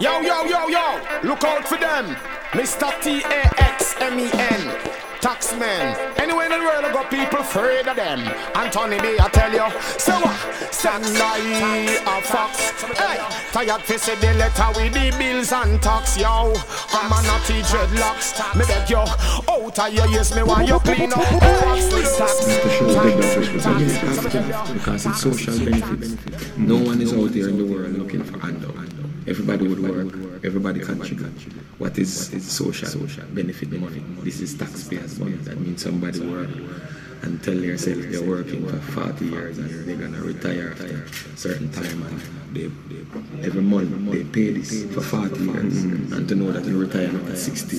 Yo, yo, yo, yo, look out for them. Mr. T A X M E N. Taxman. Anywhere in the world, I got people afraid of them. Anthony B, I tell you. So uh, what? Stand I a fox. Hey, tired to see the letter with the bills and tax, yo. I'm a naughty dreadlocks. Me beg you, out of your ears, me want you clean up. Because it's social benefits. No one is out there in the world looking for handout. Everybody would work, everybody contribute. What is, social benefit money? This is taxpayers' money. That means somebody work and tell yourself they're working for 40 years and they're gonna retire after a certain time and they, they, every month they pay this for 40 years. and to know that you retire at 60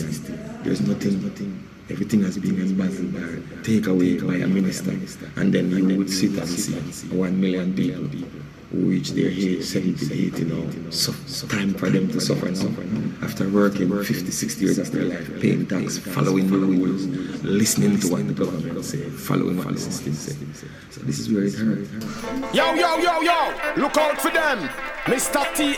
there's nothing, nothing everything has been embezzled by take away by a minister. and then you would sit and see one million people who reach their age 70, 80 now. So, time for them to suffer now. After working 50, 60 years of their life, paying tax, following the rules, listening to what the government say, following what the system say. So this is where it hurts. Yo, yo, yo, yo, look out for them. Mr. T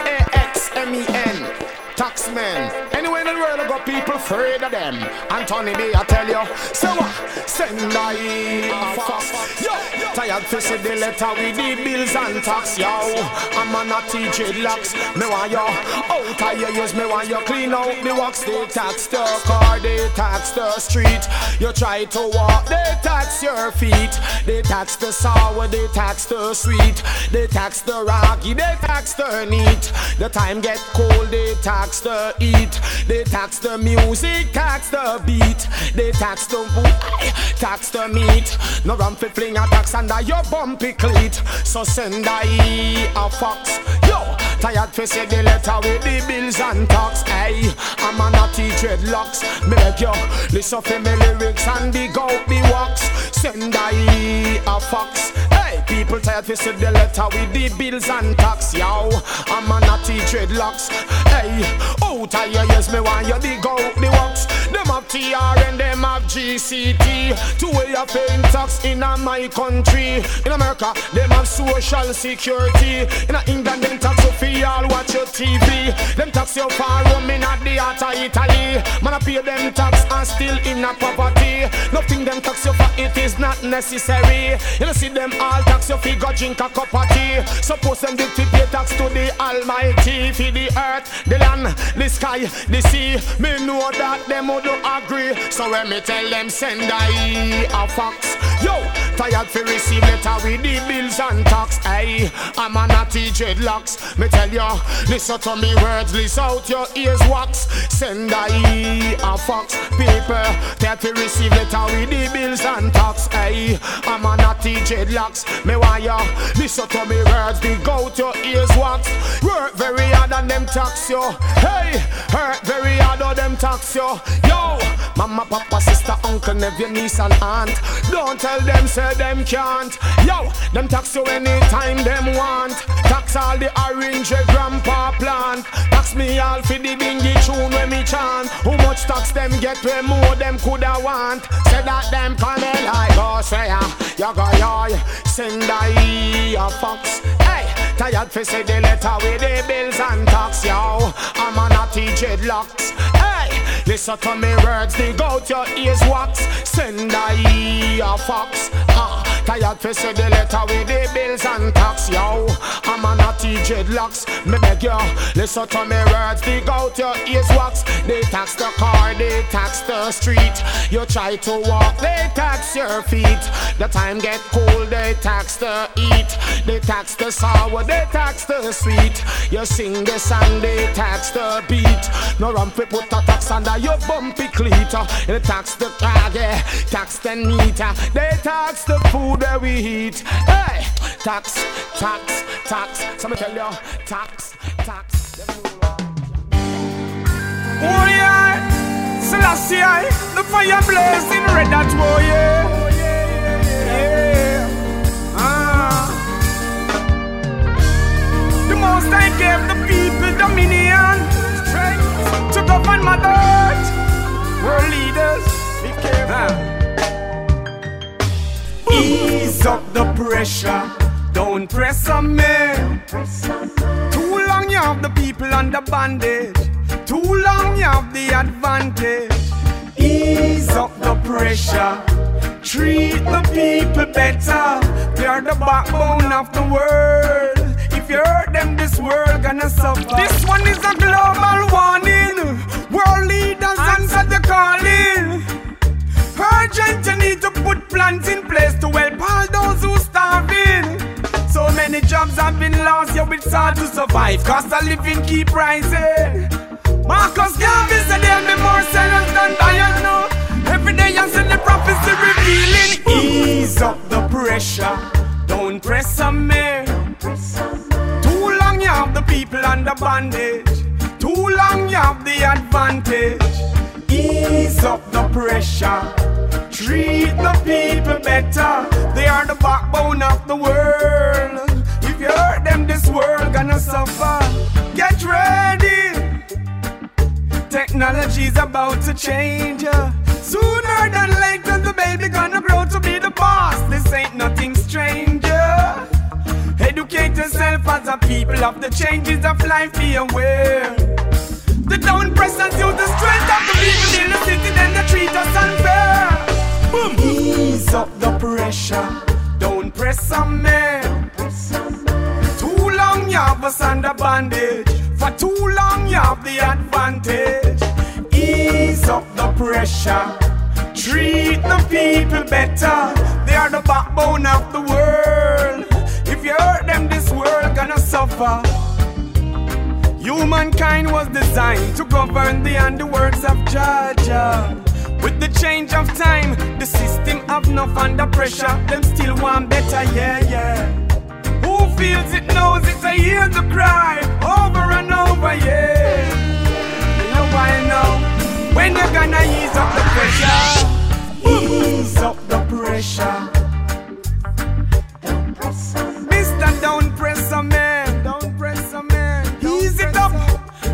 A X M N. Taxman. Anywhere in the world, I got people afraid of them. Anthony B, I tell you. So what? Send I a fox. Yo, tired to see the letter with the bills and tax, yo. I'm on a naughty dreadlocks. Me want you out of your ears. Me want you clean out the wax. They tax the car, they tax the street. You try to walk, they tax your feet. They tax the sour, they tax the sweet. They tax the rocky, they tax the neat. The time get cold, they tax the eat. They tax the music, tax the beat. They tax the wood, tax the meat. No run fi fling a tax under your bumpy cleat. So send I a fox. Yo, tired to see the letter with the bills and tax. Hey, I'm a naughty dreadlocks. Me beg you, listen for me lyrics and dig out the wax. Send I a fox. Hey, people tired to see the letter with the bills and tax. Yo, I'm a naughty dreadlocks. Hey, out of your ears, me want you dig out the wax. Them have TR and them have GCT. Two way of paying tax in my country. In America, them have social security. In England, them tax you for all watch your TV. Them tax you for roaming at the heart of Italy. Man, I pay them tax and still in a poverty. Nothing them tax you for, it is not necessary. You know, see them all tax you for go drink a cup of tea. Suppose them to pay tax to the Almighty for the earth, the land, the sky, the sea. Me know that them would agree. So when me tell them send I a fax, yo, tired for receive letter with the bills and tax. Hey, I'm a naughty dreadlocks. Me tell you, listen to me words, listen out your ears wax. Send I a fax, people. Tired for receive letter with the bills and tax. Hey, I'm a naughty dreadlocks. Me want you, listen to me words, dig out your ears what Work very hard and them tax you. Hey, hurt very hard on them tax you. Yo, mama, papa, sister, uncle, nephew, niece, and aunt. Don't tell them, say them can't. Yo, them tax you anytime them want. Tax all the orange grandpa plant. Tax me all for the bingy tune when me chant. How much tax them get way more them coulda want. Say that them come like go say ya. You go yo, send a fox. Hey, tired for say the letter with the bills and tax yo. I'm a naughty dreadlocks. Hey, listen to me words, dig out your ears wax. Send a fox. Ah, tired for say the letter with the bills and tax yo. I'm a naughty dreadlocks. Me beg you, listen to me words, dig out your ears wax. They tax the car, they tax the street. You try to walk, they tax your feet. The time get cold, they tax the eat. They tax the sour, they tax the sweet. You sing the song, they tax the beat. No fi put a tax under your bumpy cleat. They tax the car, yeah, tax the neater. They tax the food that we eat. Hey, tax, tax, tax. Some tell you, tax, tax. Oh yeah, Selassie, the fire blazing red that oh yeah. Yeah. Ah. The most I gave the people dominion strength to govern my earth. World leaders, be careful. Ease up the pressure, don't press on me. Too long you have the people under bondage. Too long you have the advantage. Ease up the pressure. Treat the people better. They are the backbone of the world. If you hurt them, this world gonna suffer. This one is a global warning. World leaders answer the calling. Urgent, you need to put plans in place to help all those who starving. So many jobs have been lost, yeah, it's hard to survive. Cost of living keep rising. Marcus Garvey said there'll be more sellers than buyers now. Every day I see the prophecy revealing. Ease up the pressure, don't press on me. Too long you have the people under bondage. Too long you have the advantage. Ease up the pressure. Treat the people better. They are the backbone of the world. If you hurt them, this world gonna suffer. Get ready. Technology's about to change. uh. Sooner than later, the baby gonna grow to be the boss. This ain't nothing stranger. Educate yourself as a people of the changes of life. Be aware. The down pressers use the strength of the people in the city, then they treat us unfair. Boom. Ease up the pressure. Don't press on me. Too long you have us under bondage. For too long you have the advantage. Ease up the pressure. Treat the people better. They are the backbone of the world. If you hurt them, this world gonna suffer. Humankind was designed to govern the underworlds of Georgia. With the change of time, the system have enough under pressure. Them still want better, yeah, yeah. Feels it knows it, I hear the cry over and over, yeah. You know why now? When you gonna ease up the pressure? Ease up the pressure. Mister, don't press a man. Don't press a man. Ease it up.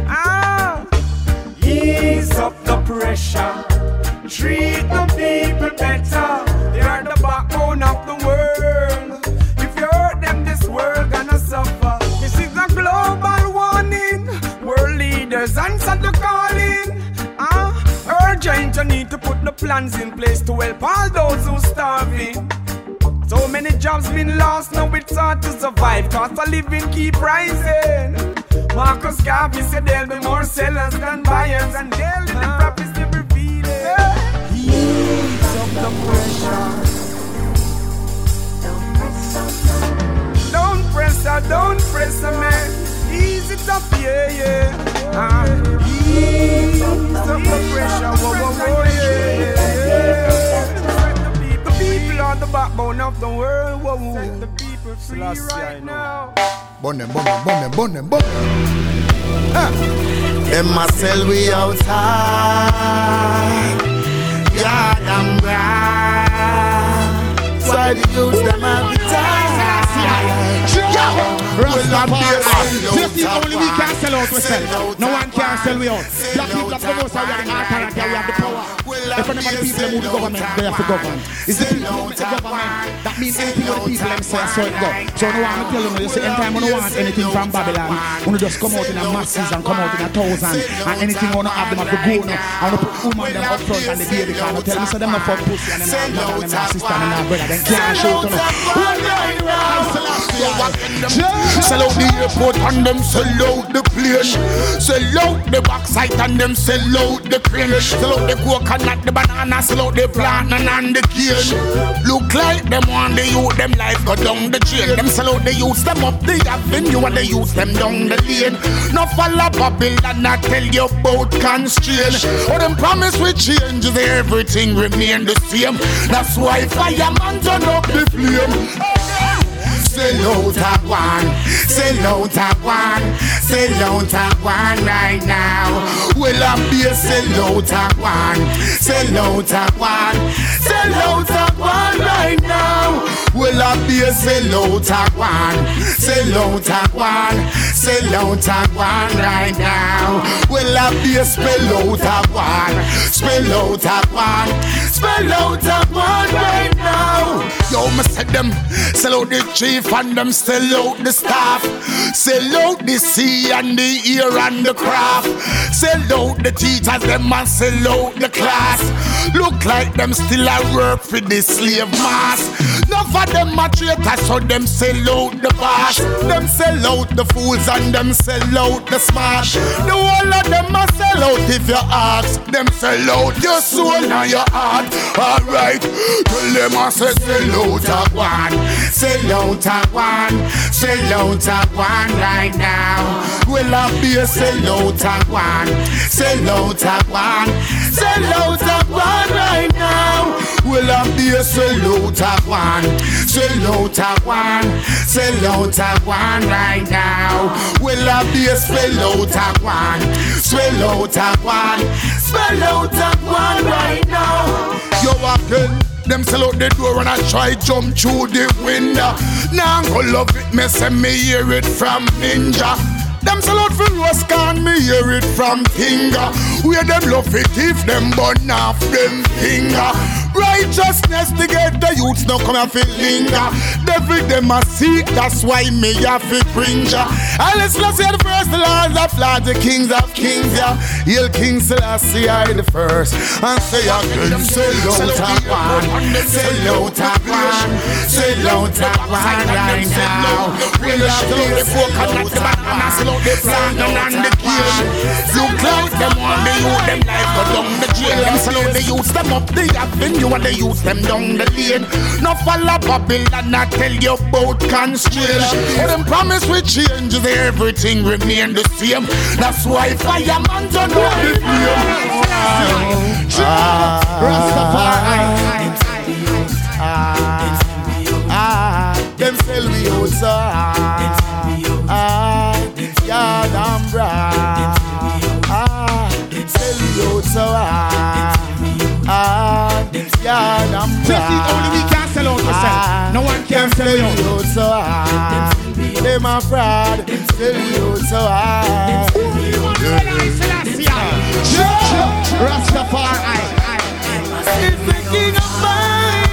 Ah. Ease up the pressure. Treat the people better. They are the backbone of the world. The plans in place to help all those who starving. So many jobs been lost, now it's hard to survive. Cost of living keep rising. Marcus Garvey said there'll be more sellers than buyers, and daily the prophecy revealing. Ease up the pressure. Don't press her, don't press her, man. Ease it up, yeah, yeah. Ah, ease of the world, whoa, whoa. Set the people free right now. Bun them, bun them, bun them, bun them, bun them. Ah. Them a sell we outside. Yeah, them grand. Why the youths them have the time? Just the only we can sell out we sell. No one can sell we out. Black people are promote we are the authority, we have the power. Any of the people who the government, they have to govern. It's the people who the government. That means anything what the people them say, so it go. So no one tell you, you say anytime you don't want anything from Babylon, you just come out in a masses and come out in a thousand. And anything you don't have them have to go now. And you put woman them up front and the baby can tell me so them not fuck pussy and them not mother and them not sister and them not brother. Then can't show to Sell out the airport and them sell out the plane. Sell out the backside and them sell out the crane. Sell out the coconut, the banana, out the plant and the cane. Look like them want the youth, them life go down the chain. Them slow the youths, them up the avenue and the youths, them down the lane. No follow Babylon, I tell you about constraint. But them promise we change, everything remain the same. That's why fireman turn up the flame. Sell out a one, sell out a one, sell out a one right now. Well, I'm be a sell out a one, sell out a one, sell out a one right now. Well, I'm be a sell out a one, sell out a one, sell out a one right now. Well, I'm be a spell out a one, spell out a one, spell out a one right now. Yo, me said them sell out the chief and them sell out the staff. Sell out the sea and the ear and the craft. Sell out the teachers, them and sell out the class. Look like them still a work for the slave mass. None of them a traitor, so them sell out the boss. Them sell out the fools and them sell out the smart. The whole of them a sell out if you ask. Them sell out your soul and your heart. Alright, tell them I say sell out one, sell out a one, sell out a one right now. Well I be a sell out a one, sell out a one, sell out a one right now. Well I be a sell out a one, sell out a one, sell out a one right now. Well I be a sell out a one, sell out a one, sell out a one right now. Yo again. Them sell out the door and I try jump through the window. Now I'm gonna love it, me say me hear it from Ninja. Them out for Rose can me hear it from finger. Where them love it if them burn off them finger. Righteousness to get the youths now come and feel linger. Devil them a seek, that's why me have to bring ya. And let's let's the first, lords of lords, the kings of kings, yeah. Hail King Selassie, I the first. And say again, say low top one, say low top one, say low top one right now. We love the coconut, the banana, slow the plant and the cane. Look like them on the youth, them life go down the jail. Them slow the youths, them up the avenue and the youths, them down the lane. No follow Babylon, I tell you about constraint. But them promise we changes, everything remain the same. That's why fireman don't know the flame. Rastafari. Ah, ah, them sell me out so so ah, ah, yeah, damn bra. Just it only we can sell out ourselves. No one can sell you out. so ah, them a fraud. Sell out so ah. Rastafari. It's the king of fire.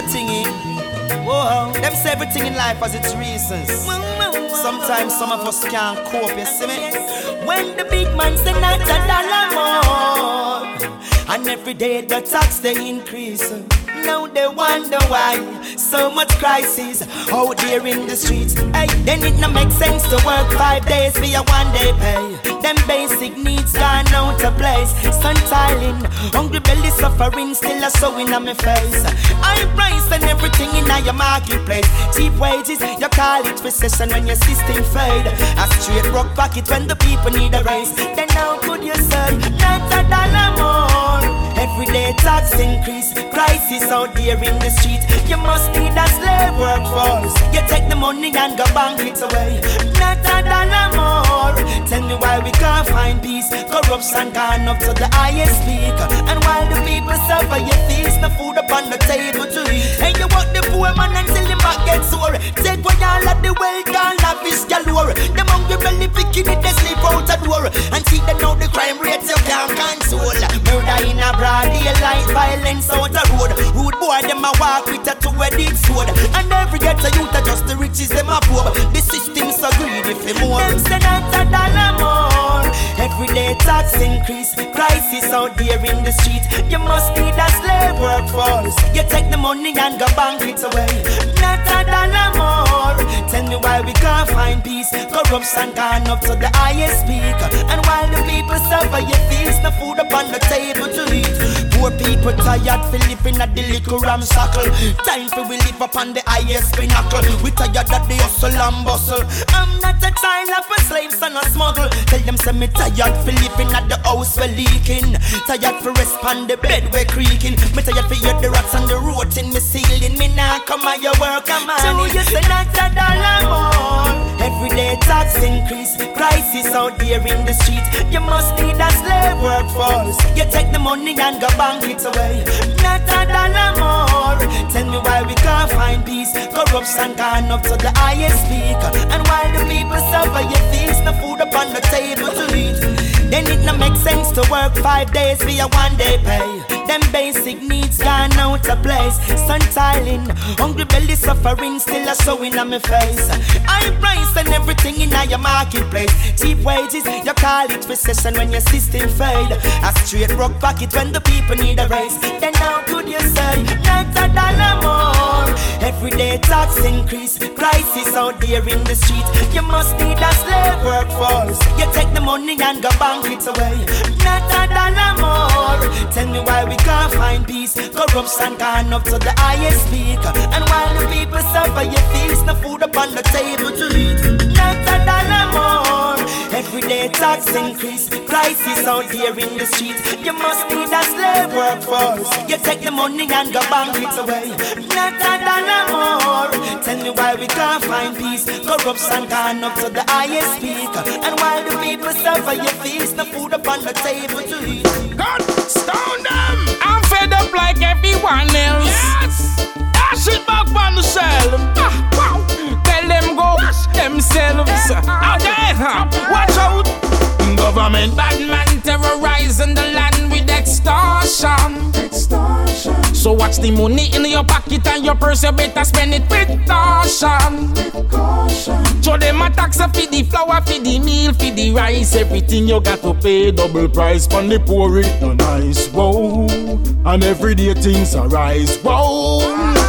A thingy. Whoa, them say everything in life has its reasons. Sometimes some of us can't cope, you see me? When the big man say not a dollar more, and every day the tax they increase. Now they wonder why so much crisis out there in the streets. Hey, then it no make sense to work five days for your one day pay. Them basic needs gone out of place. Sun tiling, hungry belly suffering, still a sewing on my face. High price and everything in your marketplace. Cheap wages, you call it recession when your system fade. A straight rock pocket when the people need a raise. Then how could you say not a dollar more? Everyday tax increase, crisis out there in the street. You must need a slave workforce. You take the money and go bank it away. Not a dollar more. Tell me why we can't find peace. Corruption gone up to the highest peak. And while the people suffer, you feast no food upon the table to eat. And you walk the poor man until the back gets sore. Take what all of the wealth and lavish galore. Them hungry belly picking it, they sleep out the door. And see them now the crime rates you can't console. Murder in a broad daylight, violence out the road. Rude boy, them a walk with a two-headed sword. And every ghetto youth are just the riches, them a poor. The system's so greedy for more. Them say that a dollar more. Every day tax increase, crisis out there in the street. You must need a slave workforce. You take the money and go bank it away. Not a dollar. Tell me why we can't find peace. Corruption gone up to the highest peak. And while the people suffer, you feast no food upon the table to eat. Poor people tired for living at the little ramshackle. Time for we live upon the highest pinnacle. We tired of the hustle and bustle. I'm not a child of a slave, son of smuggle. Tell them say me tired for living at the house we're leaking. Tired for rest on the bed we're creaking. Me tired for hear the rats on the road in me ceiling. Me now come on your work, come on. So you say not a dollar more. Every day tax increase, crisis out there in the street. You must need a slave workforce. You take the money and go bank it away. Not a dollar more. more. Tell me why we can't find peace. Corruption gone up to the highest peak. And while the people suffer, you feast no food upon the table to eat. Then it no make sense to work five days for your one day pay. Them basic needs gone out of place. Sun tiling, hungry belly suffering still a showing on my face. High price and everything in your marketplace. Cheap wages, you call it recession when your system fade. A straight rock pocket when the people need a raise. Then how could you say not a dollar more? Everyday tax increase, crisis out there in the street. You must need a slave workforce. You take the money and go bank it away. Not a dollar more. Tell me why we can't find peace. Corruption gone up to the highest peak. And while the people suffer, you feast no food upon the table to eat. Not a dollar more. Everyday tax increase, crisis out here in the streets. You must need a slave workforce. You take the money and go bank it away. Not a dollar more. Tell me why we can't find peace. Corruption gone up to the highest peak. And while the people suffer, you feast no food upon the table to eat. God, stone them. I'm fed up like everyone else. Yes. So watch the money in your pocket and your purse, you better spend it with caution. So them a tax for the flour, for the meal, for the rice, everything you got to pay double price. Pon the poor it no nice, whoa. And everyday things arise, whoa.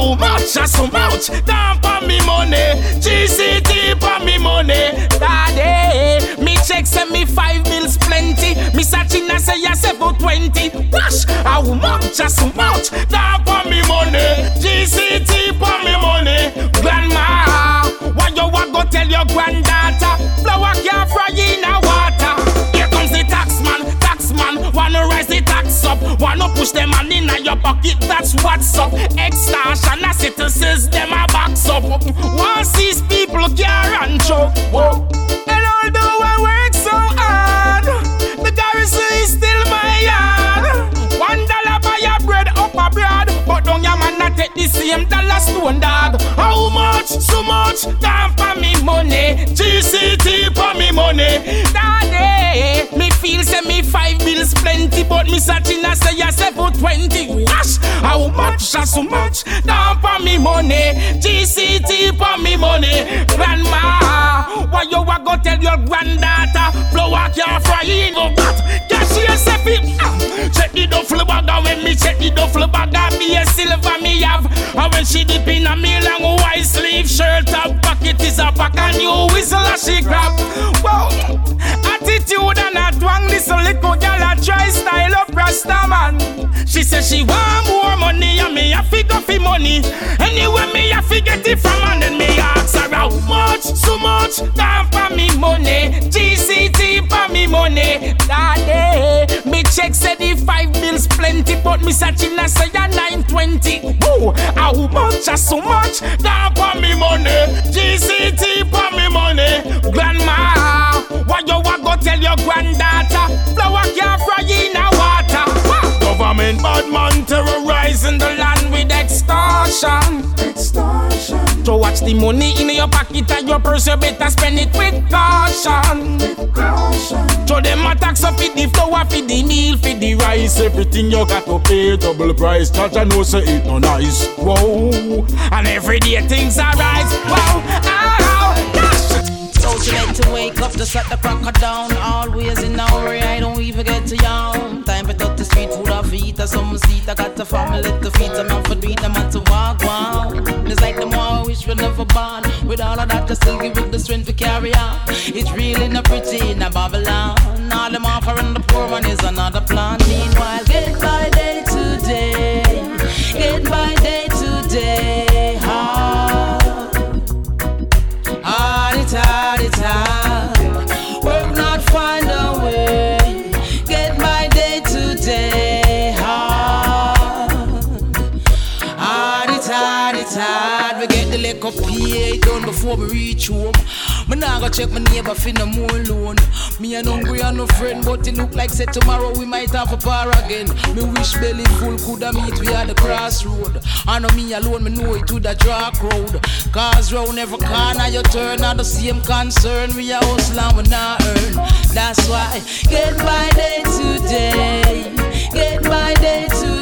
How much? Just so much. Down for me money, GCT for me money. Daddy, me check send me five bills plenty. Me searching and say yes for twenty. Wash, how much? Just so much. Down for me money, GCT for me money. Grandma, why you want go tell your granddaughter? Flour can't fry in a water. Wanna rise the tax up, wanna push them money in your pocket. That's what's up. Extortion, as citizens, them a box up. Once these people care and choke. Whoa. And although I work so hard, the garrison is still my yard. One dollar buy a bread up abroad, but don't your man not take the same dollar stone dog. How much? So much? Down for me money. GCT for me money. Daddy, me feel say me five bills plenty, but me searching I say yes for twenty. Wash. How much? Just so much? Down for me money. GCT for me money. Grandma, why you a go tell your granddaughter? Flour can't fry in go that. Cash yourself it. Ah. Check the duffel bag when me check the duffel bag, I a silver me have. And when she dip in a me long white sleeve shirt, her pocket is a pack and you whistle she grab. Attitude and a twang, this a little girl a try style up Rasta man. She say she want more money and me a figure for money. Anyway me a fi get it from and then me ask her how much, so much, down for me money. GCT for me money. Daddy, me check say the five bills plenty, but me searching I say a nine twenty. Woo, how much, a so much, down for me money. GCT for granddaughter? Flour can't fry in a water. Wah! Government bad man terrorizing the land with extortion. Extortion. So watch the money in your pocket and your purse, you better spend it with caution. With caution. So them a tax up for the flour, for the meal, for the rice, everything you got to pay double price. Judge I know say it no nice. Whoa, and every day things are rise. Wow. She to wake up to shut the cracker down. Always in a hurry, I don't even get to yawn. Time touch the street food off eat or some seat. I got the family to feed them and for beat them and to walk wow. It's like the more I wish we never born. With all of that, just still give it the strength to carry on. It's really not pretty in a Babylon. All them offering the poor one is another plan. Meanwhile, reach home. Me nah go check my neighbor for no more loan. Me and hungry and no friend, but it look like say tomorrow we might have a par again. Me wish belly full coulda meet we at the crossroad. I know me alone, me know it to the dark road. Cause round every corner you turn, are the same concern. We are hustle and we not earn. That's why get by day to day, get by day to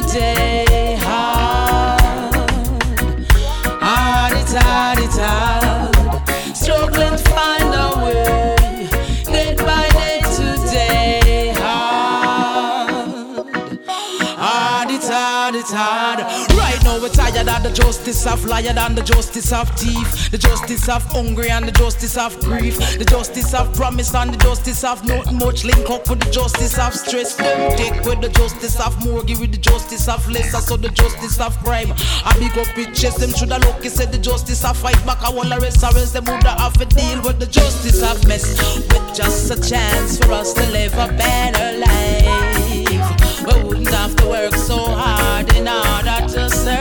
of the justice of liar and the justice of thief, the justice of hungry and the justice of grief, the justice of promise and the justice of not much link up with the justice of stress. Them take with the justice of mortgage with the justice of lesser, so the justice of crime. I big up it chest, them shoulda lucky said the justice of fight back. I want the rest arrest them woulda have to deal with the justice of mess. With just a chance for us to live a better life, we wouldn't have to work so hard in order to survive.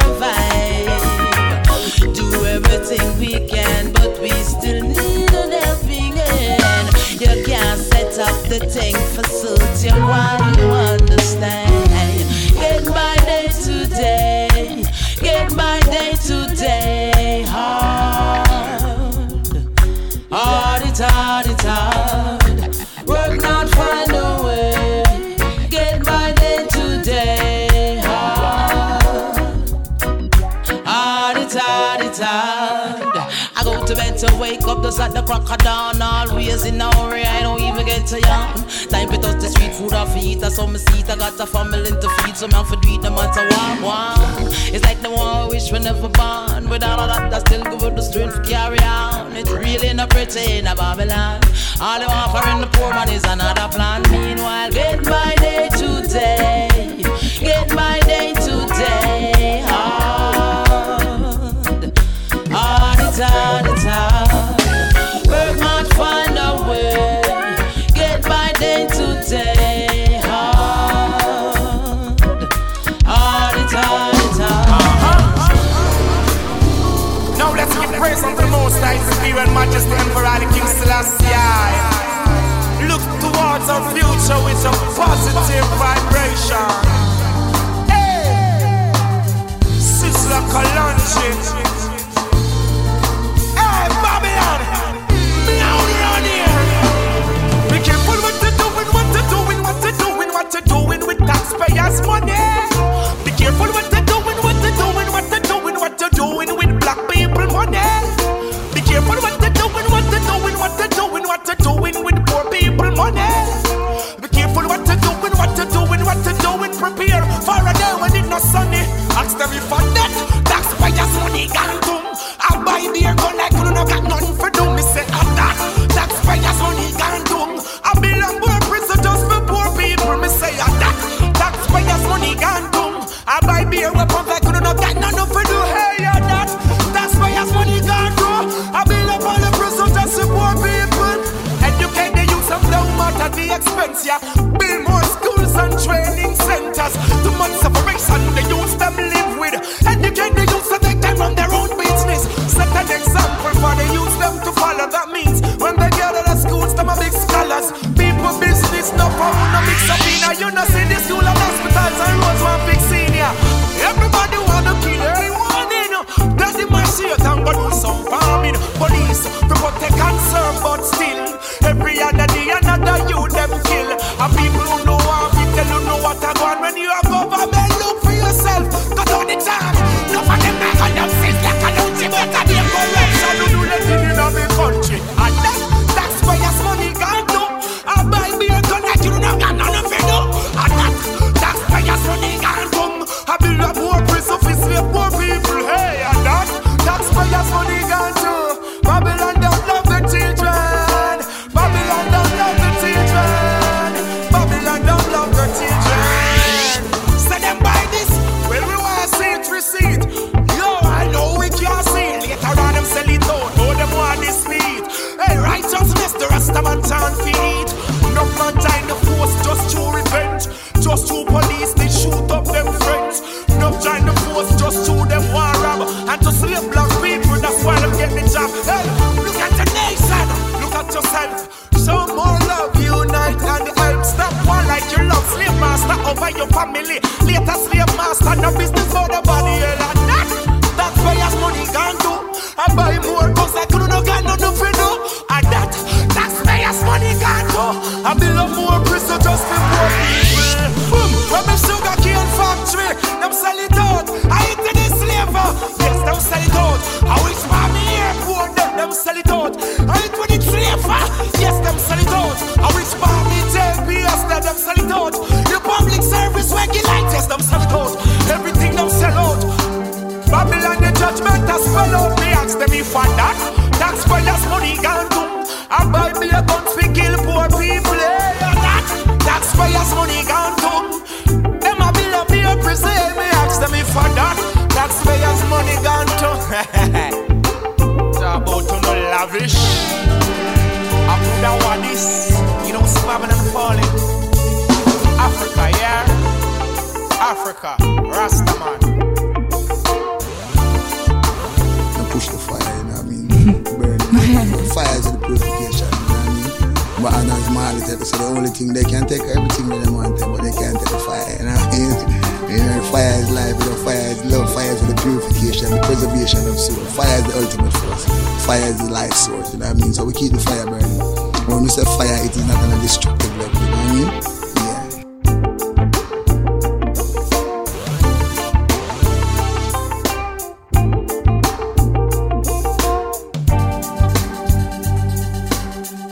We can, but we still need an helping hand. You can't set up the thing for certain while you understand. Get by day to day, get by to wake up just at the crack of dawn. Always in a hurry, I don't even get to yawn. Time to touch the street food I feed. I saw me seat, I got a family to feed. So man for it no matter what one. It's like the one I wish we never born. With all that, I still give it the strength to carry on. It's really not pretty in a Babylon. All for in the poor man is another plan. Meanwhile, get by day to praise unto the Most High, His Imperial Majesty Emperor the King Selassie. Look towards our future with a positive vibration. Hey, Sizzla Kalonji. Hey, Babylon, out around here. Be careful what you're doing, what you're doing, what you're what you're doing with taxpayers' money. Money. Be careful what you're doing, what you're doing, what you're doing, what you're doing with poor people money. Be careful what you're doing, what you're doing, what you're doing. Prepare for a day when it's not sunny. Ask them if I'm dead. Taxpayers' money gone doom. I buy beer gun like you no got nothing for do. Me say I'm that. Taxpayers' money gone doom. I belong poor prison just for poor people. Me say I'm that. Taxpayers' money gone doom. I buy beer weapons like you no got for the the ultimate force. Fire is the life source, you know what I mean? So we keep the fire burning. When we say fire, it is not on a destructive level, you know what I mean? Yeah.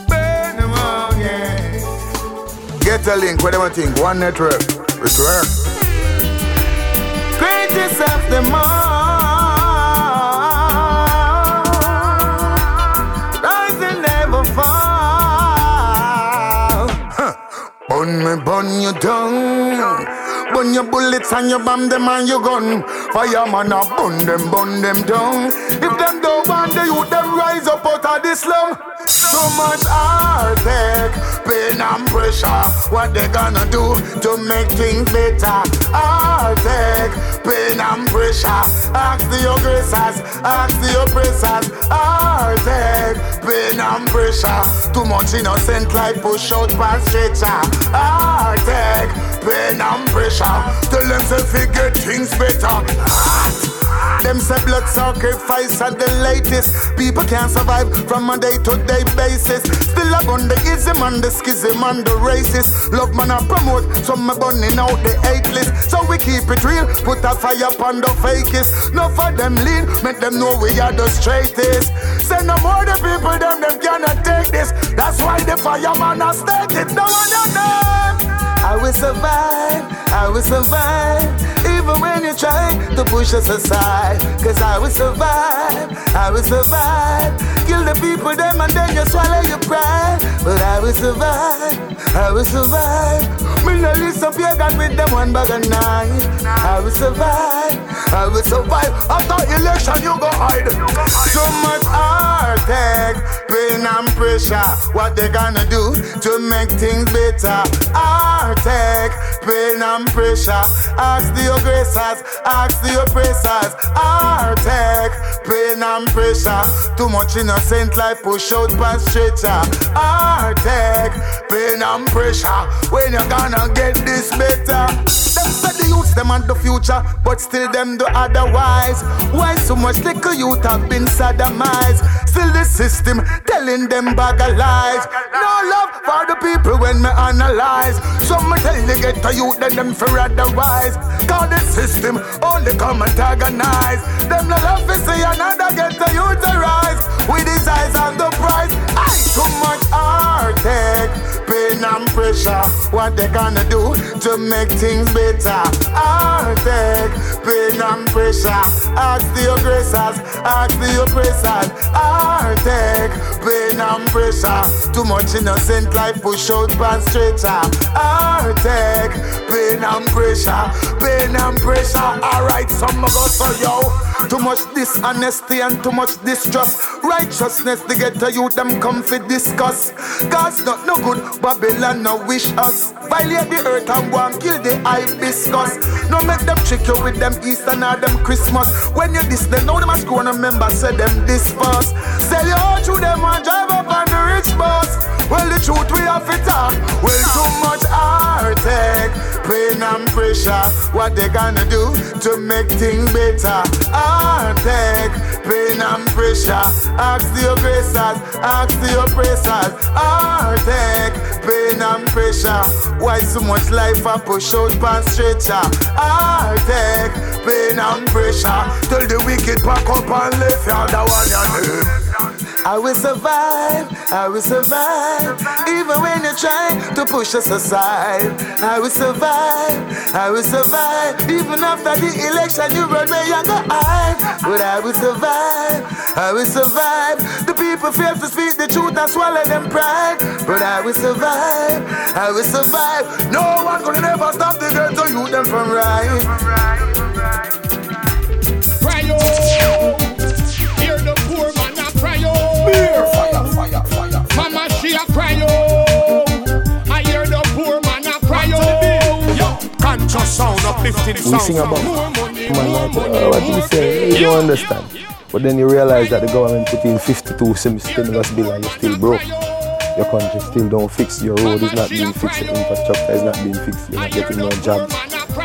Burn them all, yeah. Get a link, what do you think? One network. It work. Greatest of them all. Me, bun you down. Bun your bullets and your bomb them and you gun. Fireman a burn them, burn them down. If them don't want the youth, them rise up out of the slum. So much heartache, pain and pressure. What they gonna do to make things better? Heartache, pain and pressure. Ask the aggressors, ask the oppressors. Heartache, pain and pressure. Too much innocent life push out past stretcher. Heartache, pain and pressure. Tell them to figure things better. Them say blood sacrifice are the latest. People can't survive from a day to day basis. Still up on the ism and the schism and the racist. Love man I promote, some me burning out the hate list. So we keep it real, put a fire upon the fakest. No for them lean, make them know we are the straightest. Say no more the people, them them cannot take this. That's why the fireman has stated, no one on them. I will survive, I will survive. Even when you try to push us aside. Cause I will survive, I will survive. Kill the people, them, and then you swallow your pride. But I will survive, I will survive. Me no list up your gun with them one bag of nine. I will survive, I will survive. After election, you go hide. So much heartache, pain and pressure. What they gonna do to make things better? Heartache, pain and pressure. Ask the aggressors, ask the oppressors. Heartache, pain and pressure. Too much innocent life push out past stretcher. Heartache, pain and pressure. When you gonna get this better? Them the youths them the future, but still them do otherwise. Why so much little youth have been sodomized? Still the system telling them bag of lies. No love for the people when me analyze. Some me tell you get a youth, then them for otherwise. Cause the system only come antagonize. Them no love to see another get youth to rise. With his eyes on the prize. Too much heartache, pain and pressure. What they gonna do to make things better? Heartache, pain and pressure. Ask the aggressors, ask the oppressors. Heartache, pain and pressure. Too much innocent life push out past stretcher. Heartache, pain and pressure, pain and pressure. Alright, some go so yo. Too much dishonesty and too much distrust. Righteousness, they get to you, them come fi discuss. God's not no good, Babylon no wish us. Violate the earth and go and kill the hibiscus. No make them trick you with them Easter or them Christmas. When you this, them know them a screw and remember, say them this first. Sell your out to them and drive up on the rich bus. Well, the truth we have to talk. Well, too much heartache, pain and pressure. What they gonna do to make things better? Heartache, pain and pressure. Ask the oppressors, ask the oppressors. Heartache, pain and pressure. Why so much life I push out past stretcher? Heartache, pain and pressure. Till the wicked pack up and left the one you name. I will survive, I will survive, even when you try to push us aside. I will survive, I will survive, even after the election you run me younger eye. But I will survive, I will survive. The people fear to speak the truth and swallow them pride. But I will survive, I will survive. No one gonna never stop the girl to you them from right. Cry oh, cry oh. I hear the poor man a cry oh. Conscious sound, uplifting We sound. sing about More money, man, like, money, uh, what you say? You don't understand. But then you realize that the government put in 52 sim- stimulus bill and you're still broke. Your country still don't fix. Your road is not being fixed. Your infrastructure is not being fixed. You're not getting no jobs.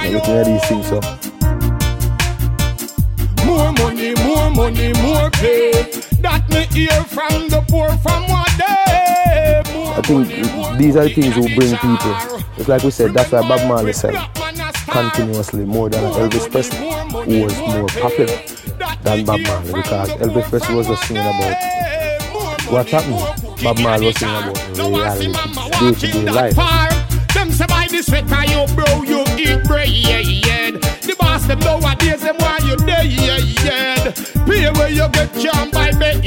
You're getting all these things. So More money, more money, more pay. That me hear from the poor from what. I think these are the things who bring people. It's like we said, that's why Bob Marley said continuously more than Elvis Presley, who was more popular than Bob Marley because Elvis Presley was just singing about what happened. Bob Marley was singing about reality, day-to-day life. Them say by the sweater you you eat bread. Them nowadays them want you dead. Pay where you get jammed by bed.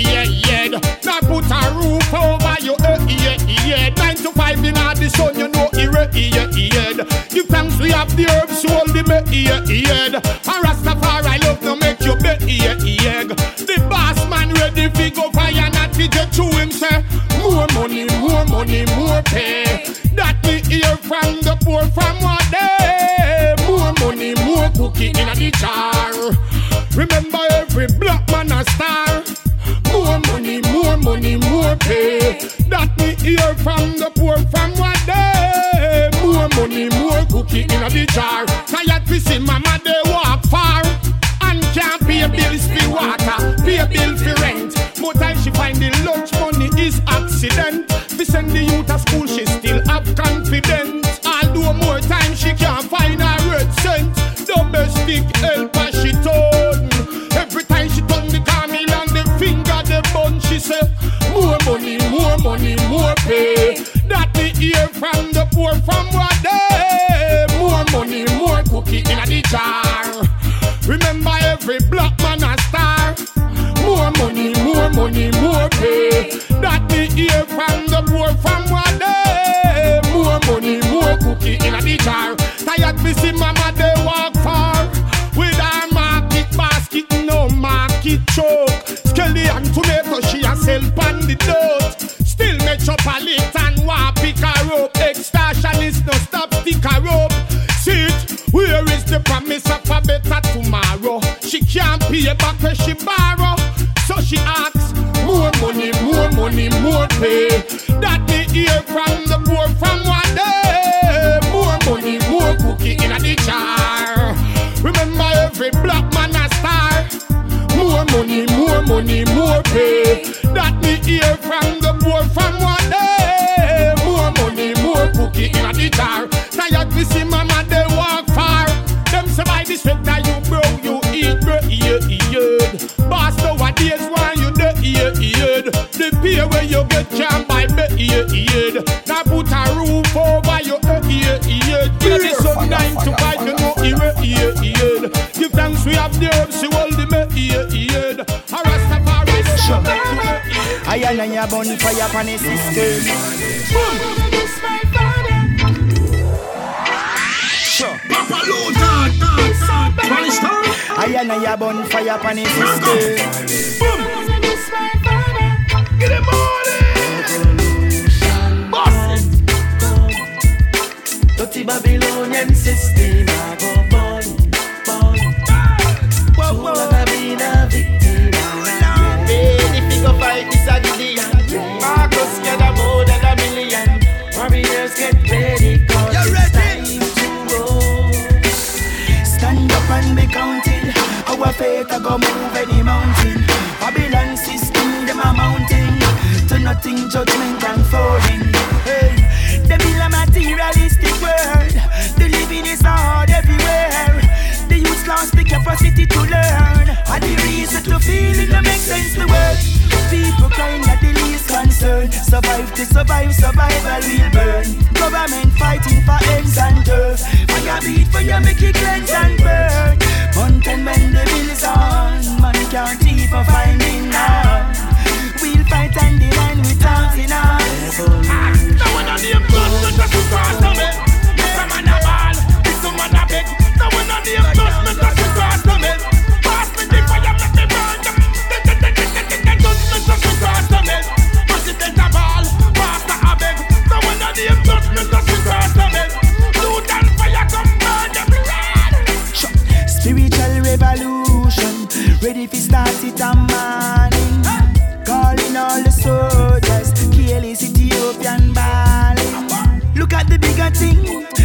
Now put a roof over your head. Nine to five in the sun, you know it Give thanks we have the herbs, so hold the head. And Rastafari love no make you bed. The boss man ready fi go fire, not fi get to him say more money, more money, more pay. That me hear from the poor from what day. Cookie in a jar. Remember every black man a star. More money, more money, more pay. That me hear from the poor from what day. More money, more cookie in a jar. Tired to see mama they walk far and can't pay bills for water, pay bill for rent. More time she find the lunch money is accident. We send the youth to school, she still have confidence. Although more time she can't Domestic helper she turn. Every time she turn the camel and the finger the bun, she say more money, more money, more pay. That me hear from the poor from what day. More money, more cookie in a the jar. Remember every pay back when she borrow. So she asks, more money, more money, more pay. That me hear from the poor from one day. More money, more cookie in a the jar. Remember every black man a star. More money, more money, more Sure. I and I bonfire on a system. Papa low dad, dad, dad. Monster. I and I bonfire on a system. Get him Dirty Babylonian system, I go faith I go move any mountain. Babylon system, them a mountain. To nothing judgment unfolding. Hey, the build a materialistic world. The living is hard everywhere. The youth lost the capacity to learn. And the reason to feel it don't make sense the world. People crying at concern. Survive to survive, survival will burn. Government fighting for ends and turf. Fire beat for you, make it cleanse and burn. Mountain when the bill is on. Man can't even find it now. We'll fight and the with arms in arms. No one on the blood, not just cross bed. This man a ball, this man a beg. No one on the blood, not just bed. Ready for start it a morning. Calling all the soldiers, kill his Ethiopian balling. Look at the bigger thing,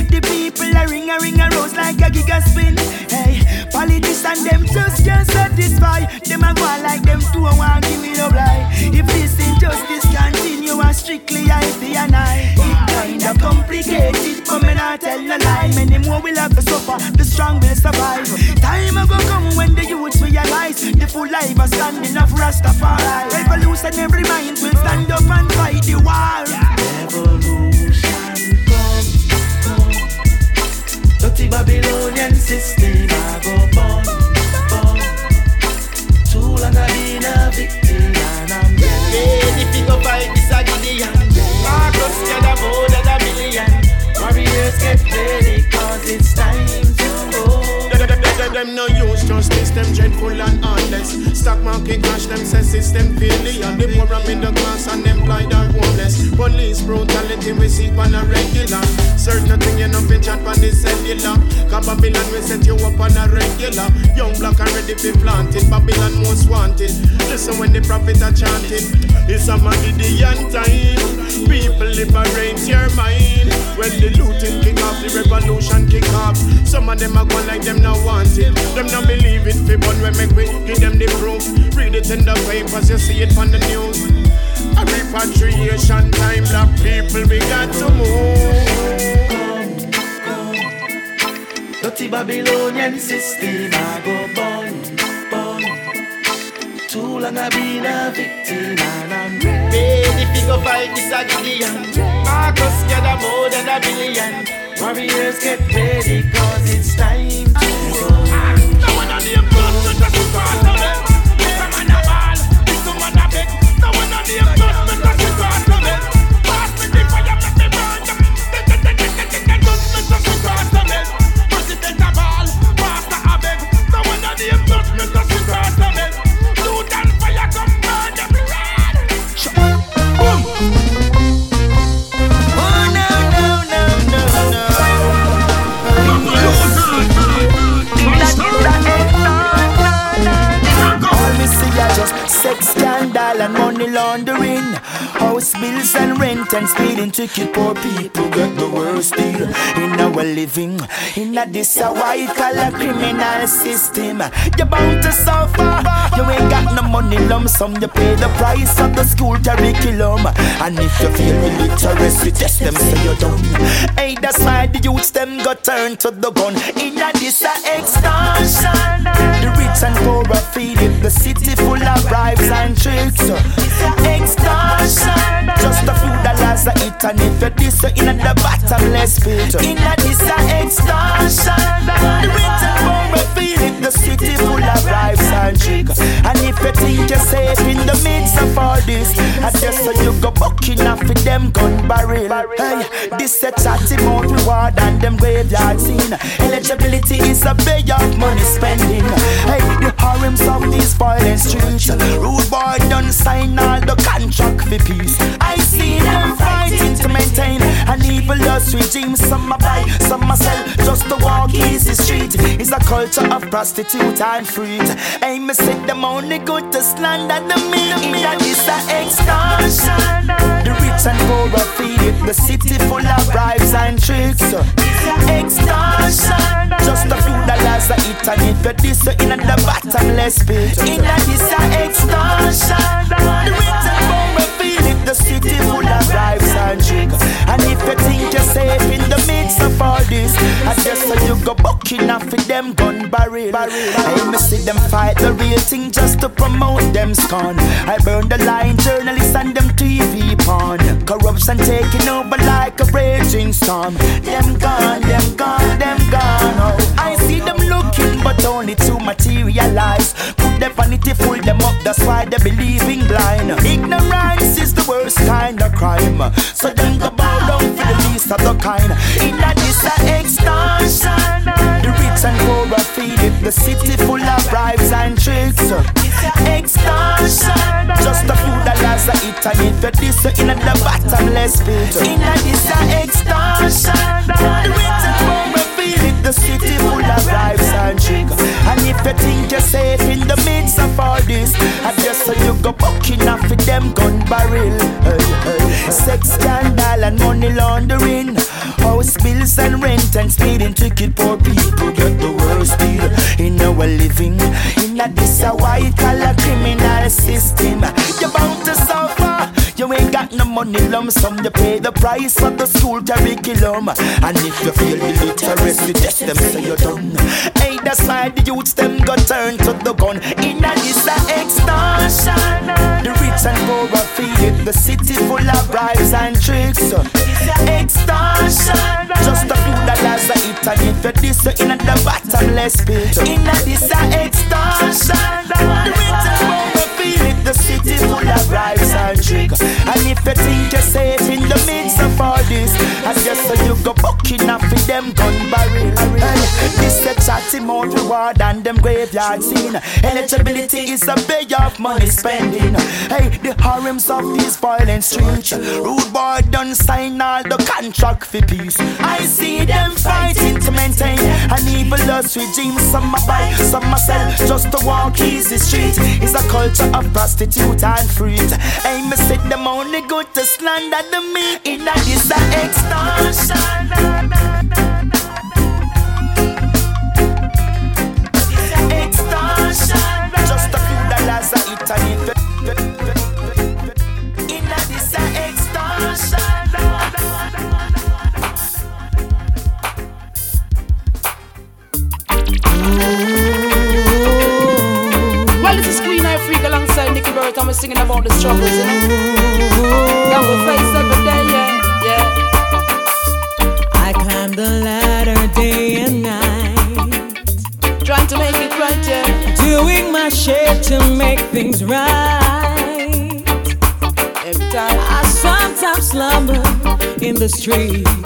the people are ring a ring a rose like a giga spin. Hey, politicians them just can't satisfy. Them a go like them two and want give me no lie. If this injustice continue, I strictly I be and I. It kinda complicated, but me not tell no lie. Many more will have to suffer, the strong will survive. Time a go come when the youths realize the full life of standing of Rastafari. Revolutionary minds will stand up and fight the war. Revolution Babylonian system I go burn, burn. Too long I've been a victim and I'm ready to go fight this a Gideon. Marcus gather more than a million. Warriors get ready cause it's time to go. Them no use justice, them dreadful and heartless. Stock market crash, them say system failure. The poor and middle class and employed are homeless. Police brutality we see on a regular. Certain thing you know fit chat on the cellular. Cause Babylon we set you up on a regular. Young black and ready for planted. Babylon most wanted. Listen when the prophet are chanting. It's a Magidian time. People liberate your mind. When the looting kick off, the revolution kick off. Some of them are going like them not wanted. Them not believe it, fi but we make we give them the proof. Read it in the papers, you see it on the news. A repatriation time, black people, we got to move. Dirty Babylonian system I go burn, burn. Too long I've been a victim and I'm ready to go fight this a Gideon. Marcus gather more than a billion. Warriors get ready cause it's time to go. Just man a ball, this a man a beg. No one on the blood, house bills and rent and speeding ticket. Poor people get the worst deal in our living. In a this a white collar criminal system, you're bound to suffer. You ain't got no money lump sum, you pay the price of the school curriculum. And if you feel illiteracy, test them say you're done. Hey, that's why the youths them got turned to the gun. In a this a extortion, the rich and poor are feeding the city full of bribes and tricks. Extortion, just a few dollars a hit, and if you this you in the bottomless pit. In a this a extortion, the and poor are feeding the city full of bribes and tricks. And if you think you're safe in the midst of all this, I just so you go bucking off with them gun barrel. Hey, this a chatty mouth reward and them graveyard scene. Eligibility is a bay of money spending. Hey, the harems of these violent streets. Rude boy done sign all the contract for peace. I see them fighting to maintain an evil lust regime. Some I buy, some I sell, just to walk easy street. It's a culture of prostitute and freak. Hey, me say them only good to slander the me. That is a extortion. The rich and poor are feed the city full of bribes and tricks. Extortion. Just a few dollars a hit and if you this in the bottomless pit. In a this a extortion. The rich The city full of bribes and tricks. And if you think you're safe in the midst of all this, I just so you go bucking off with them gun barrel. I me see them fight the real thing just to promote them scorn. I burn the line journalists and them TV porn. Corruption taking over like a raging storm. Them gone, them gone, them gone. Oh, I see them looking, but only to materialize. Put their vanity, full them up, that's why they believing blind. Ignorance crime. So them go bow down for the least of the kind. In a a extortion. The rich and poor are feed it. The city full of bribes and tricks. Extortion. Just a few dollars a eat and if you this you in the bottomless pit. In a a extortion. The rich and poor are feed it. The city full of bribes and tricks. If you think you're safe in the midst of all this, I just so you go bucking off with them gun barrel. Sex scandal and money laundering. House bills and rent and speeding ticket. Poor people get the worst deal in our living. In a this a white collar criminal system. You're bound to suffer. Got no money lump sum. You pay the price of the school curriculum. And if you feel the literacy, test them say you're done. Hey, that's why the youths them go turn to the gun. In a this a extortion. The rich and poor are feed. The city full of bribes and tricks. Extortion. Just a few dollars a hit and if you this you're in the bottomless pit. In a this a extortion. The rich and poor. The city full of bribes and tricks. And if you think you're safe in the midst of all this, I guess so you go bucking off with them gun barrel. Hey, this a chatty more reward than them graveyard scene. Eligibility is a way of money spending. Hey, the harems of these violent streets. Rude boy done sign all the contract for peace. I see them fighting to maintain an evil evilous regime. Some a buy, some a sell, just to walk easy street. It's a culture of prostitute and freak. Hey, me say them only good to slander the me. In a this. Extortion. In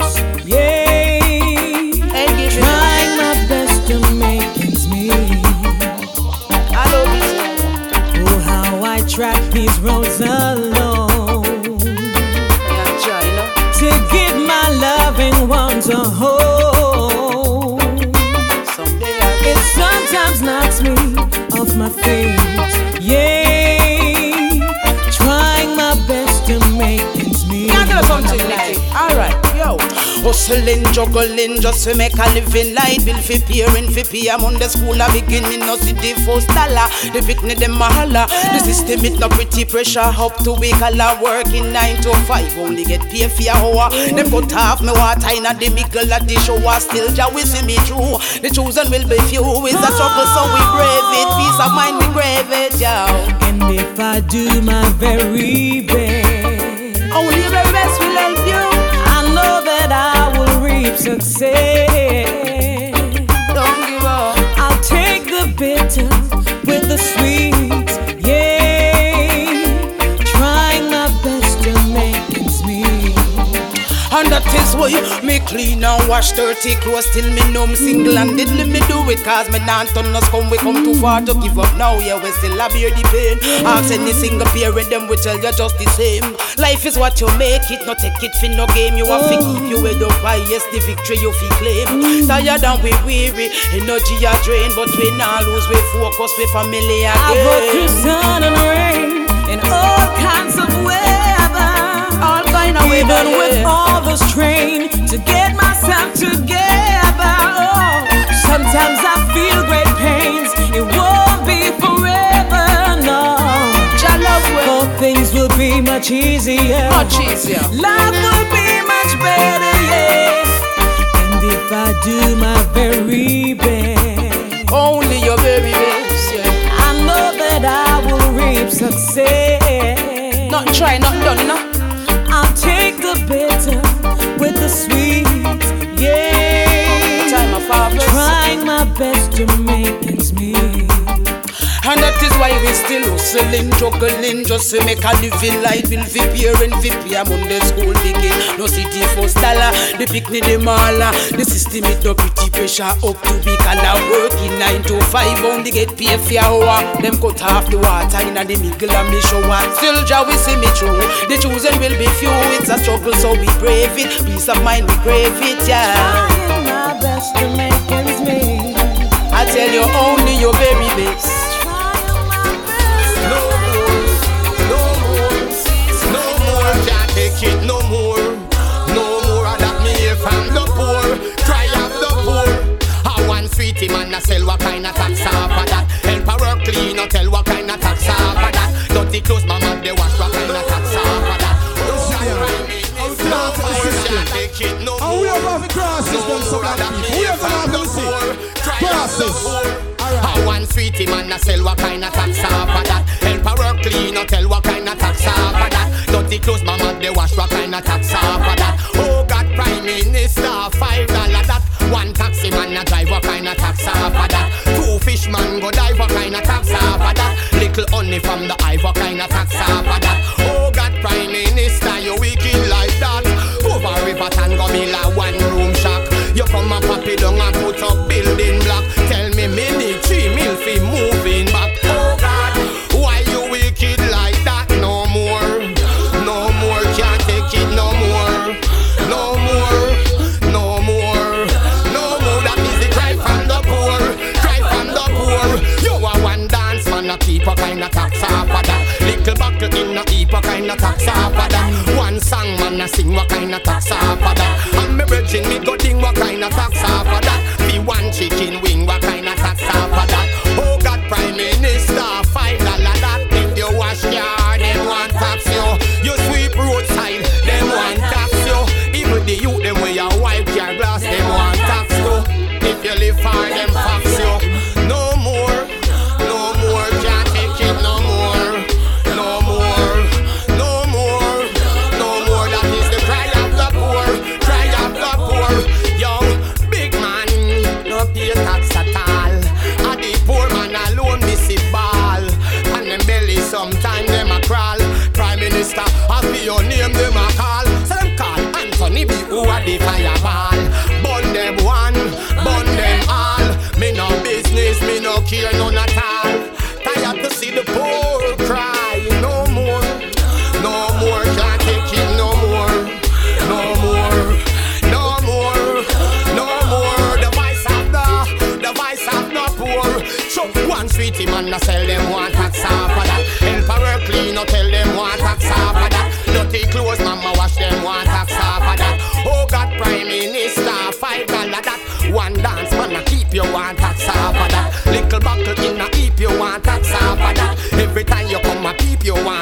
juggling, just to make a living. Light Bill fi peering, fi pay I'm on the school a beginning. No see the first dollar, the picnic them a holla. The system it no pretty pressure. Up to week all a working 9 to 5 Only get paid for a hour. Them cut off me water in a the middle of the shower Still Jah will see me through. The chosen will be few. It's a struggle so we brave it. Peace of mind we crave it, yo. And if I do my very best, the best will success. That is why me clean and wash dirty clothes till me numb single and didn't me do it. Cause me not turn us come we come too far to give up. Now yeah we still a bear the pain. Ask any single parent them will tell you just the same. Life is what you make it not take it for no game. You have to keep you head up high yes the victory you feel claim. Tired and we weary energy a drain. But we not lose we focus we family again I brought again sun and rain in all kinds of weather. All kind of weather, with all this train to get myself together. Oh, sometimes I feel great pains, it won't be forever, no. All things will be much easier. Much easier. Life will be much better, yeah. And if I do my very best, only your very best, yeah. I know that I will reap success. Not try, not done, no. I'll take the bitter with the sweets. yeah. Time of harvest. Trying my best to make ends meet. And that is why we still hustling, juggling Just to make a living life. Fi parent fi pay a Monday school ticket No city first dollar, the picnic the mala. The system it no pretty pressure up to be color Working 9 to 5 only get paid for hour. Them cut off the water in the middle and me shower. Still Jah we see me through. The chosen will be few. It's a struggle so we brave it. Peace of mind we crave it, yeah. Trying my best to make ends meet. I tell you only your very best sell what kind of tax off of that, help her work clean or tell what kind of tax off of that, dirty clothes mama they wash what kind of tax off of that. No more, can't take it no more. And we are going to cross this them so black people. We going to see crosses. I want sweetie man a sell what kind of tax off of that Help her work clean or tell what kind of tax off of that Dirty clothes mama they wash what kind of tax off of that Oh God Prime Minister Honey from the what kind of tax off of that. Oh God Prime Minister you wicked like that. Over river Tango Miller one room shack. You come and pop it down and put man a sell them one tax off of that work clean or tell them one tax off of that Dirty clothes mama wash them one tax off of that Oh God Prime Minister five dollar that. One dance man a keep you one tax off of that Little buckle in a heap you one tax off of that Every time you come a peep you one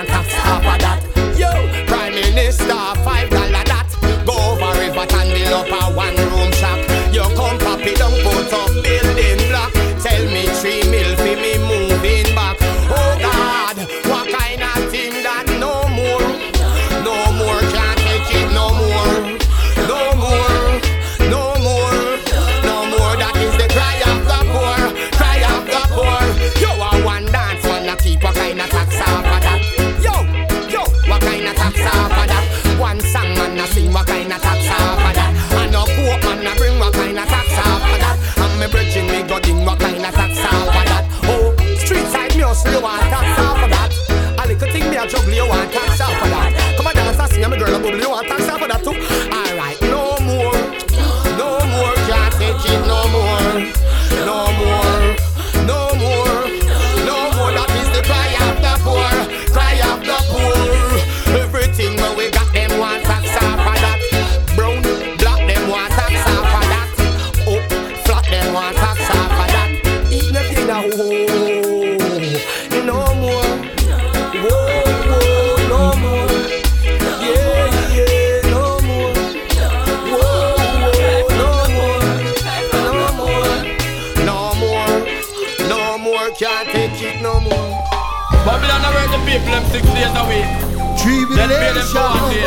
Then pay them for one day.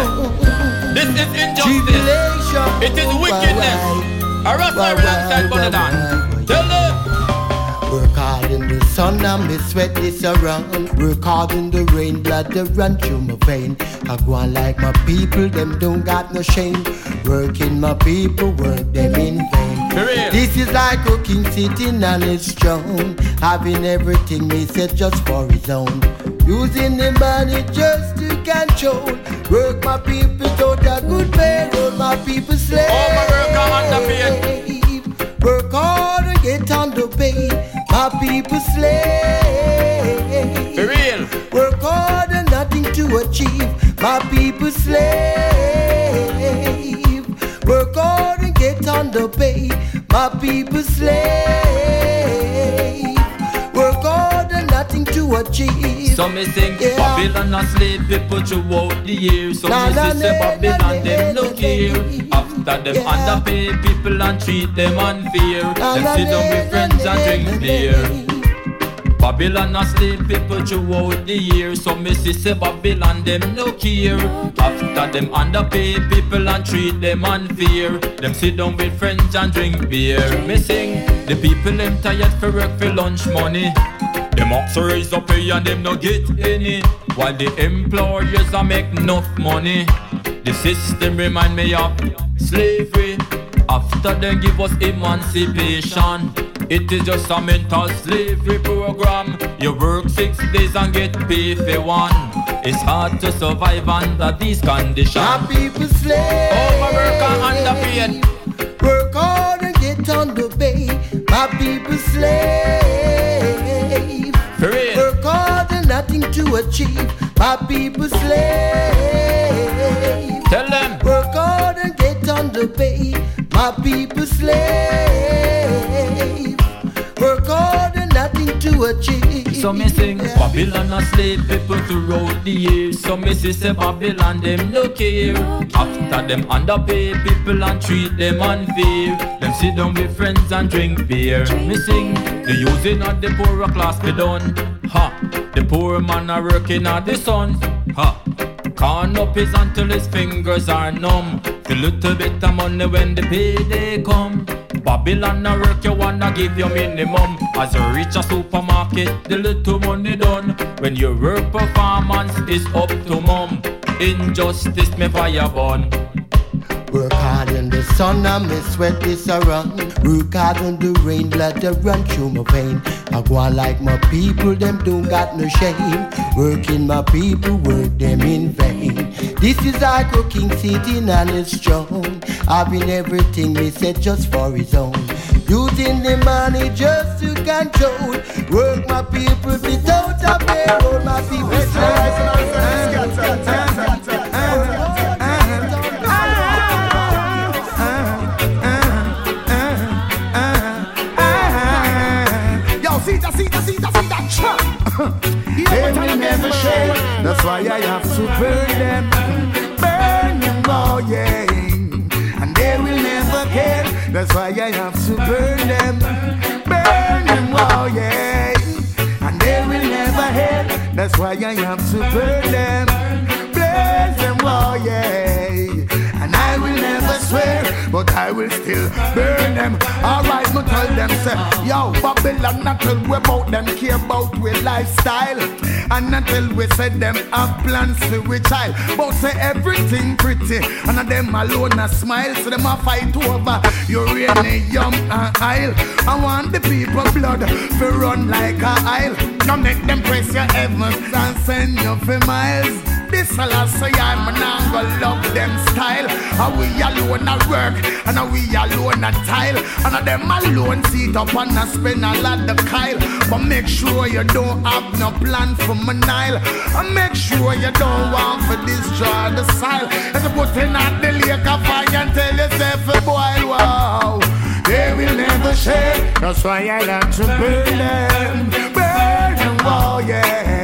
This is injustice. It is wickedness. A Rasta alongside Bonadan. In the sun and me sweat this around. Work hard in the rain, blood that run through my vein. I go on like my people, them don't got no shame. Working my people, work them in vain. This is like a king sitting on his throne, having everything he said just for his own. Using the money just to control. Work my people don't a good pay, roll my people slave. All my work on the Work hard and get underpaid. My people slave. For real. Work hard and nothing to achieve. My people slave. Work hard and get underpaid. My people slave. To achieve. So me sing Yeah. Babylon a slave people throughout the years. So Na, me na, say Babylon them look here. After them Yeah. underpay people and treat them unfair. Na, Them sit down with friends and drink beer. Babylon a slave people throughout the years. So me say say Babylon them no care. After them underpay people and treat them unfair. Them sit down with friends and drink beer. Me sing the people them tired for work for lunch money. Them ox raise up pay and them no get any. While the employers a make enough money. The system remind me of slavery. After they give us emancipation, it is just a mental slavery program. You work six days and get paid for one. It's hard to survive under these conditions. My people slave. Overwork and underpaid. Work hard and get on the underpaid. My people slave. Nothing to achieve. My people slave. Tell them. Work hard and get underpaid. My people slave. Work hard and nothing to achieve. So me sing Babylon a slave people throughout the years. So me say say Babylon them no care. After them underpay people and treat them unfair. Them sit down with friends and drink beer. Me sing the using of the poorer class be done. The poor man are working at the sun. Ha. Can't up his until his fingers are numb. The little bit of money when the payday come. Babylon a work you wanna give your minimum. As you reach a supermarket, the little money done. When your work performance is up to mum. Injustice me fire burn. Work hard sun and me sweat is around. Work hard in the rain, blood that run through my vein. I go on like my people, them don't got no shame. Working my people, work them in vain. This is like a king sitting on his throne, having everything me said just for his own. Using the money just to control. Work my people without a payroll. My people They will never share. That's why I have to burn them, burn them, oh yeah. And they will never care. That's why I have to burn them, burn them, oh yeah. And they will never hate. That's why I have to burn them, blaze them, oh yeah. I will never swear, but I will still burn them. Alright, me tell them say, yo, Babylon, not tell we about them care about we lifestyle. And not tell we say them have plans for we child. But say everything pretty, and of them alone a smile. So them a fight over uranium and oil. I want the people blood to run like a aisle. Now make them press your heavens and send you for miles. This a lot say I'm not gonna love them style. And we alone a work, and we alone a tile. And them alone sit up and a spend a lot of kyle. But make sure you don't have no plan for my Nile. And make sure you don't want to destroy the soil. And you put in at the lake of fire and tell yourself a boil, wow. They will never shake. That's why I like to burn them, burn them, oh yeah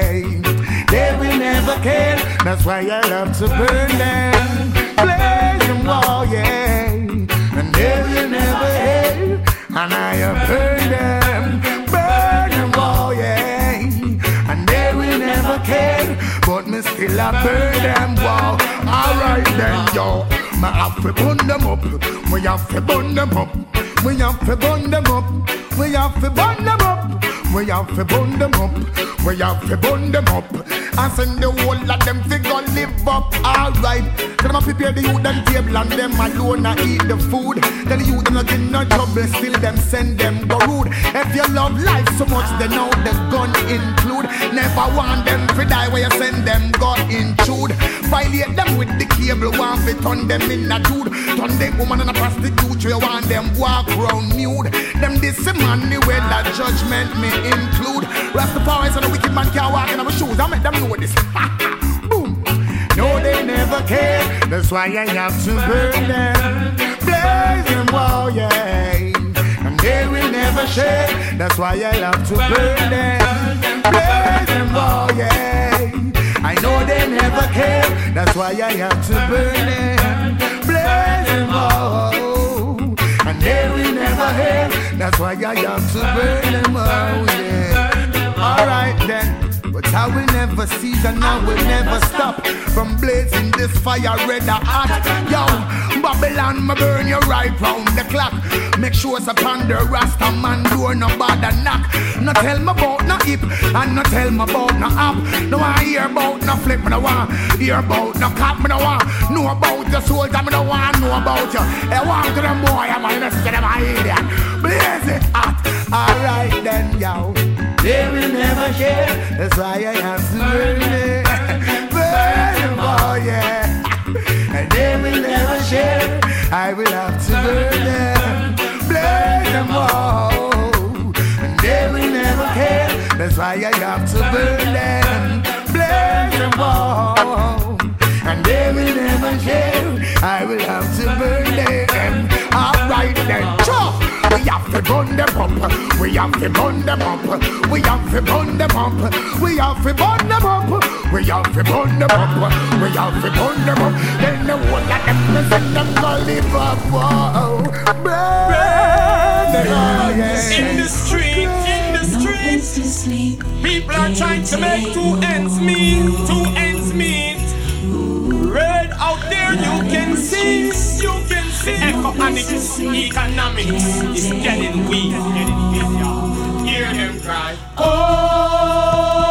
rocking. That's why I love to burn them. Play them all, yeah. And never, never hate, And I have burn them. Burn them all, yeah. And they will never care. But me still I burn them, wow. Alright then, yo. Me have to burn them up. Me have to burn them up. We have to burn them up. We have to burn them up. We have to burn them up. We have to burn them up. And send the whole of them figure live up. Alright. Cause them prepare the youth and table and them alone and eat the food. Tell the youth them not in no trouble. Still them send them go rude. If you love life so much, then now the gun include. Never want them to die where you send them go intrude. Violate them with the cable. Want to turn them in a dude. Turn them woman in a prostitute. You want them walk round nude. Them this man the way that judgment may include. Rastafari and the wicked man can't walk in our shoes. I make them know this. Boom. No, they never care. That's why I have to burn them. Blaze them, wow, yeah. And they will never share. That's why I love to burn them. Blaze them, wow, yeah. I know they never care. That's why I have to burn them. Blaze them, wow. And they will never hear. That's why I have to burn them, oh, yeah. Alright then. But I will never cease and I will never stop from blazing this fire red hot. Yo, Babylon, me burn you right round the clock. Make sure it's upon the Rasta man door, no bother knock. No tell me about no hip and no tell me about no up. No I hear about no flip, me no want hear about no cop, me no want know about the soldier, me no want know about you. I want to them boy, I'm gonna see them idiot. Blaze it hot, alright then, yo. They will never share. That's why I have to burn it. Burn them all, oh, yeah. And they will never share. I will have to burn them. Burn them all. Oh. Oh. And they will never care. That's why I have to burn them. Burn them all. And they will never share. I will have to burn them. Alright then. Chop. We have to burn them up. We have to burn them up. We have to burn them up. We have to burn them up. We have to burn them up. We have to burn them up. Then the one of them is in them go live. Whoa. Burn them up. In the street, in the street, people are trying to make two ends meet, two ends meet. Red out there, you can see, you can see. Economics, economics is getting weak. Hear them cry. Oh,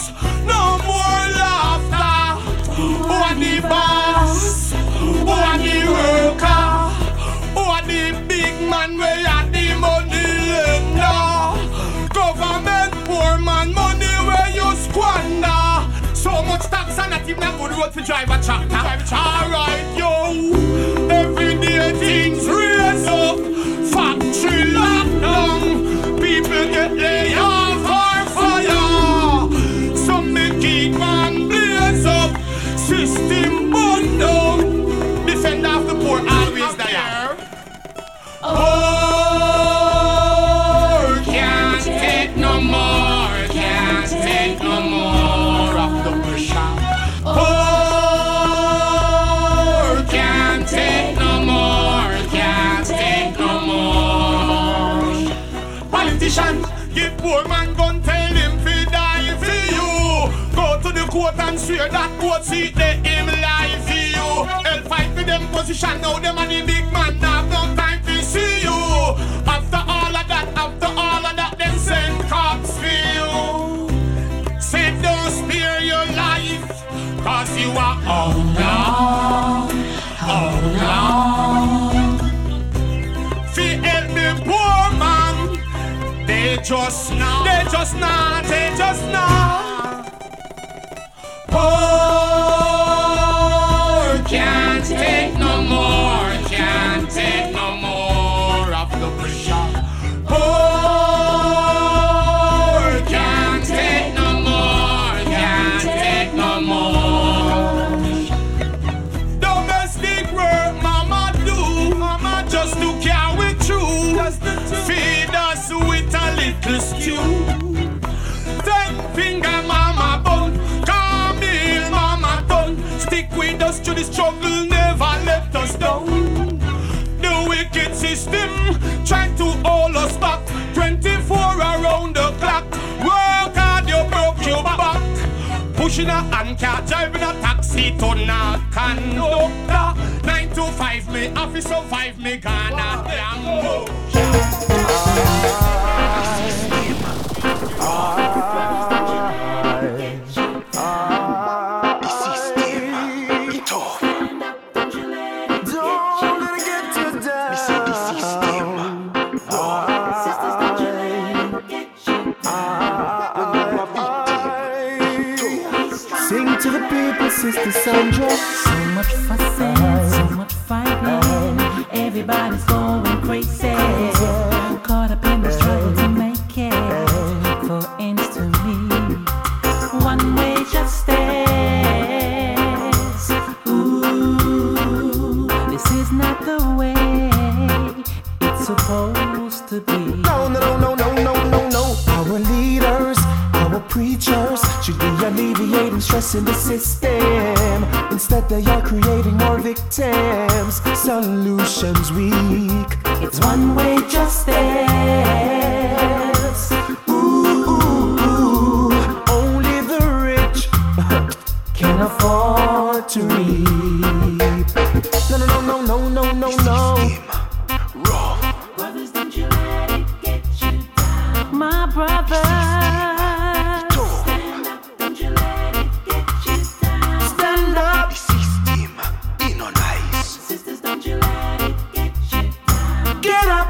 even a good road to drive a tractor. Alright, yo. Position, now them and the big man have no time to see you. After all of that, after all of that, them send cops for you. Say don't spare your life, cause you are outlaw, outlaw. Fi help the poor man, they just, now, they just not, the struggle, never left us down. The wicked system trying to hold us back. 24 around the clock. Work hard, you broke your back. Pushing a hand car, driving a taxi to not conductor. 9 to 5, me have to survive, me gonna damn Sing ah, ah, ah. Sandra. So much fussing, so much fighting. Everybody's going no, no, no. Brothers, don't you let it get you down. My brother. Stand up, don't you let it get you down. Stand up. Sisters, don't you let it get you down. Get up.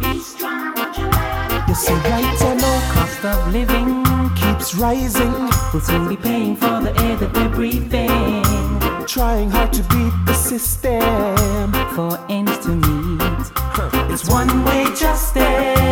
Be strong, don't you let it You see, right or no, Cost of living keeps rising. will soon be paying for the air that we're breathing. Trying hard to beat the system. For ends to meet. It's one way justice.